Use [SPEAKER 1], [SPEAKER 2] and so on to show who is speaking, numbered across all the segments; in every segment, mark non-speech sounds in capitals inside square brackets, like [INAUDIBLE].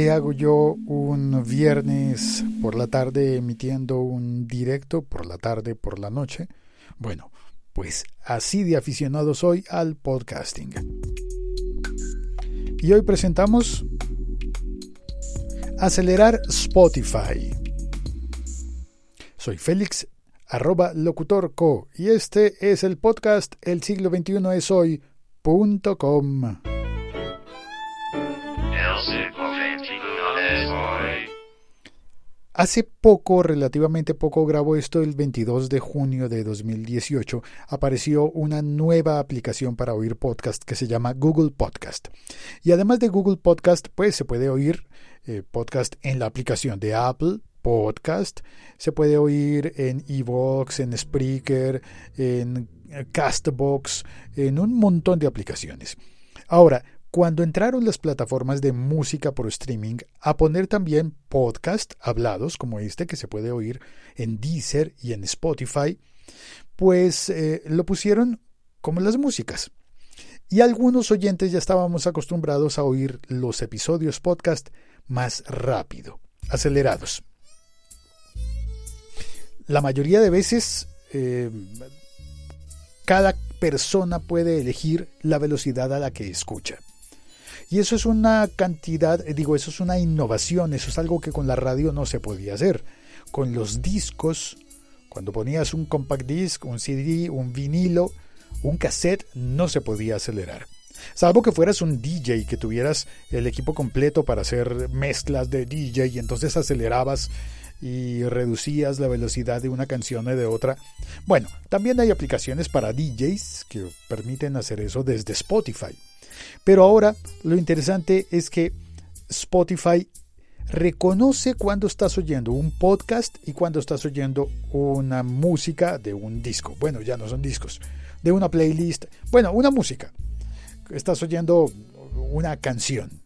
[SPEAKER 1] ¿Qué hago yo un viernes por la tarde emitiendo un directo por la tarde, por la noche? Bueno, pues así de aficionado soy al podcasting. Y hoy presentamos Acelerar Spotify. Soy Félix, arroba locutorco, y este es el podcast El siglo XXI es hoy.com. Hace poco, relativamente poco, grabo esto el 22 de junio de 2018, apareció una nueva aplicación para oír podcast que se llama Google Podcast. Y además de Google Podcast, pues se puede oír eh, podcast en la aplicación de Apple Podcast, se puede oír en Evox, en Spreaker, en Castbox, en un montón de aplicaciones. Ahora, cuando entraron las plataformas de música por streaming a poner también podcast hablados como este que se puede oír en Deezer y en Spotify, pues eh, lo pusieron como las músicas. Y algunos oyentes ya estábamos acostumbrados a oír los episodios podcast más rápido, acelerados. La mayoría de veces eh, cada persona puede elegir la velocidad a la que escucha. Y eso es una cantidad, eh, digo, eso es una innovación, eso es algo que con la radio no se podía hacer. Con los discos, cuando ponías un compact disc, un CD, un vinilo, un cassette, no se podía acelerar. Salvo que fueras un DJ, que tuvieras el equipo completo para hacer mezclas de DJ y entonces acelerabas y reducías la velocidad de una canción o de otra. Bueno, también hay aplicaciones para DJs que permiten hacer eso desde Spotify. Pero ahora lo interesante es que Spotify reconoce cuando estás oyendo un podcast y cuando estás oyendo una música de un disco. Bueno, ya no son discos, de una playlist. Bueno, una música. Estás oyendo una canción.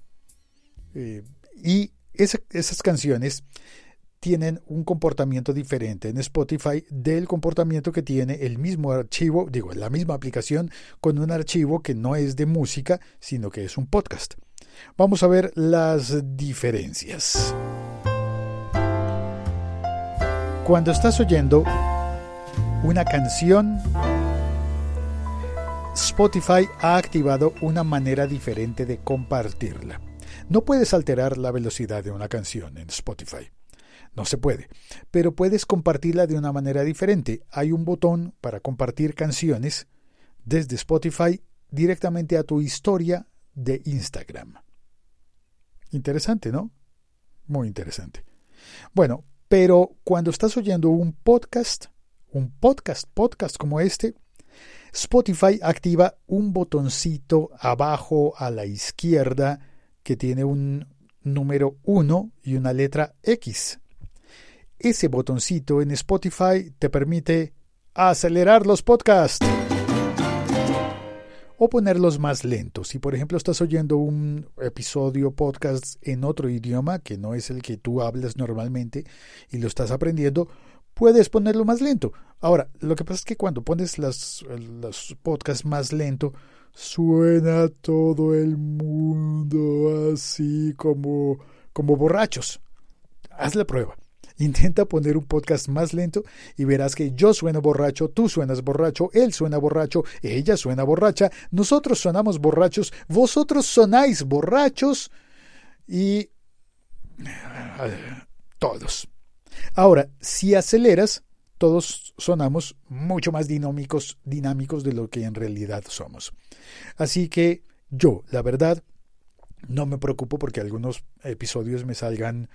[SPEAKER 1] Eh, y esas canciones tienen un comportamiento diferente en Spotify del comportamiento que tiene el mismo archivo, digo, la misma aplicación con un archivo que no es de música, sino que es un podcast. Vamos a ver las diferencias. Cuando estás oyendo una canción, Spotify ha activado una manera diferente de compartirla. No puedes alterar la velocidad de una canción en Spotify. No se puede, pero puedes compartirla de una manera diferente. Hay un botón para compartir canciones desde Spotify directamente a tu historia de Instagram. Interesante, ¿no? Muy interesante. Bueno, pero cuando estás oyendo un podcast, un podcast, podcast como este, Spotify activa un botoncito abajo a la izquierda que tiene un número 1 y una letra X. Ese botoncito en Spotify te permite acelerar los podcasts o ponerlos más lentos. Si por ejemplo estás oyendo un episodio podcast en otro idioma que no es el que tú hablas normalmente y lo estás aprendiendo, puedes ponerlo más lento. Ahora, lo que pasa es que cuando pones los podcasts más lento, suena todo el mundo así como, como borrachos. Haz la prueba. Intenta poner un podcast más lento y verás que yo sueno borracho, tú suenas borracho, él suena borracho, ella suena borracha, nosotros sonamos borrachos, vosotros sonáis borrachos y eh, todos. Ahora, si aceleras, todos sonamos mucho más dinámicos, dinámicos de lo que en realidad somos. Así que yo, la verdad, no me preocupo porque algunos episodios me salgan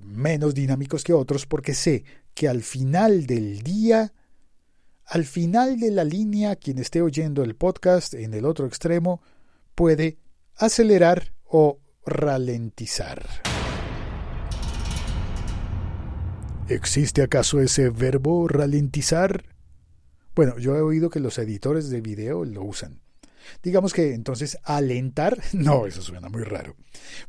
[SPEAKER 1] menos dinámicos que otros porque sé que al final del día, al final de la línea, quien esté oyendo el podcast en el otro extremo puede acelerar o ralentizar. ¿Existe acaso ese verbo ralentizar? Bueno, yo he oído que los editores de video lo usan. Digamos que entonces alentar, [LAUGHS] no, eso suena muy raro.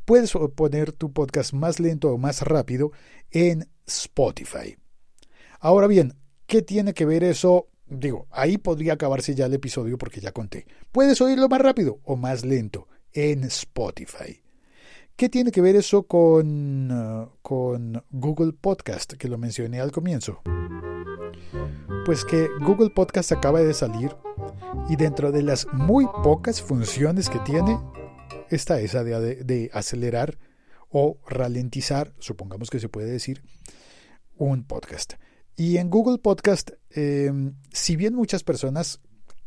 [SPEAKER 1] Puedes poner tu podcast más lento o más rápido en Spotify. Ahora bien, ¿qué tiene que ver eso? Digo, ahí podría acabarse ya el episodio porque ya conté. Puedes oírlo más rápido o más lento en Spotify. ¿Qué tiene que ver eso con, uh, con Google Podcast, que lo mencioné al comienzo? Pues que Google Podcast acaba de salir y dentro de las muy pocas funciones que tiene está esa de, de acelerar o ralentizar, supongamos que se puede decir, un podcast. Y en Google Podcast, em, si bien muchas personas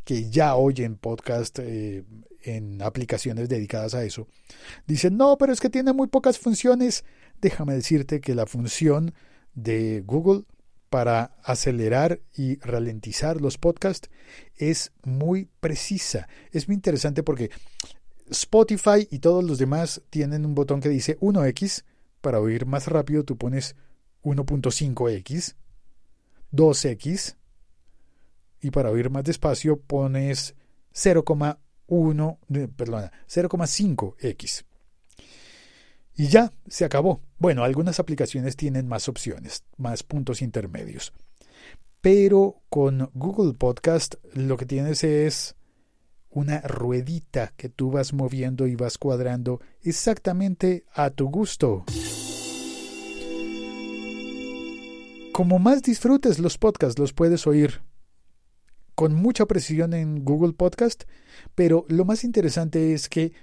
[SPEAKER 1] que ya oyen podcast eh, en aplicaciones dedicadas a eso, dicen, no, pero es que tiene muy pocas funciones. Déjame decirte que la función de Google para acelerar y ralentizar los podcasts es muy precisa. Es muy interesante porque Spotify y todos los demás tienen un botón que dice 1x. Para oír más rápido tú pones 1.5x, 2x y para oír más despacio pones 0,1, perdona, 0,5x. Y ya, se acabó. Bueno, algunas aplicaciones tienen más opciones, más puntos intermedios. Pero con Google Podcast lo que tienes es una ruedita que tú vas moviendo y vas cuadrando exactamente a tu gusto. Como más disfrutes los podcasts, los puedes oír con mucha precisión en Google Podcast, pero lo más interesante es que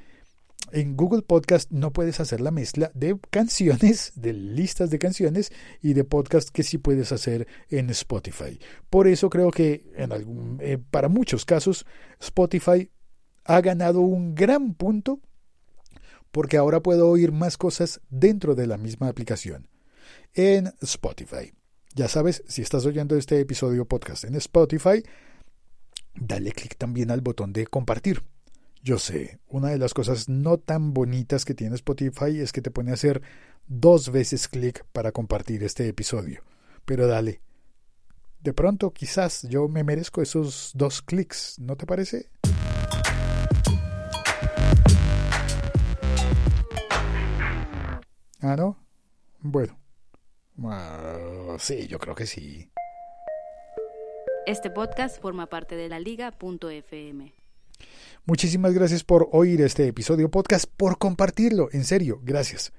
[SPEAKER 1] en Google Podcast no puedes hacer la mezcla de canciones, [LAUGHS] de listas de canciones y de podcast que sí puedes hacer en Spotify. Por eso creo que eh, para muchos casos Spotify ha ganado un gran punto porque ahora puedo oír más cosas dentro de la misma aplicación en Spotify. Ya sabes, si estás oyendo este episodio podcast en Spotify, dale clic también al botón de compartir. Yo sé, una de las cosas no tan bonitas que tiene Spotify es que te pone a hacer dos veces clic para compartir este episodio. Pero dale. De pronto, quizás yo me merezco esos dos clics, ¿no te parece? Ah, ¿no? Bueno. Ah, sí, yo creo que sí.
[SPEAKER 2] Este podcast forma parte de la liga.fm.
[SPEAKER 1] Muchísimas gracias por oír este episodio podcast, por compartirlo, en serio, gracias.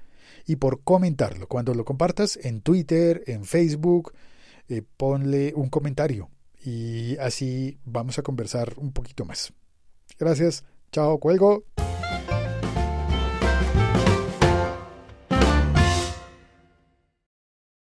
[SPEAKER 1] Y por comentarlo. Cuando lo compartas en Twitter, en Facebook, eh, ponle un comentario. Y así vamos a conversar un poquito más. Gracias. Chao, cuelgo.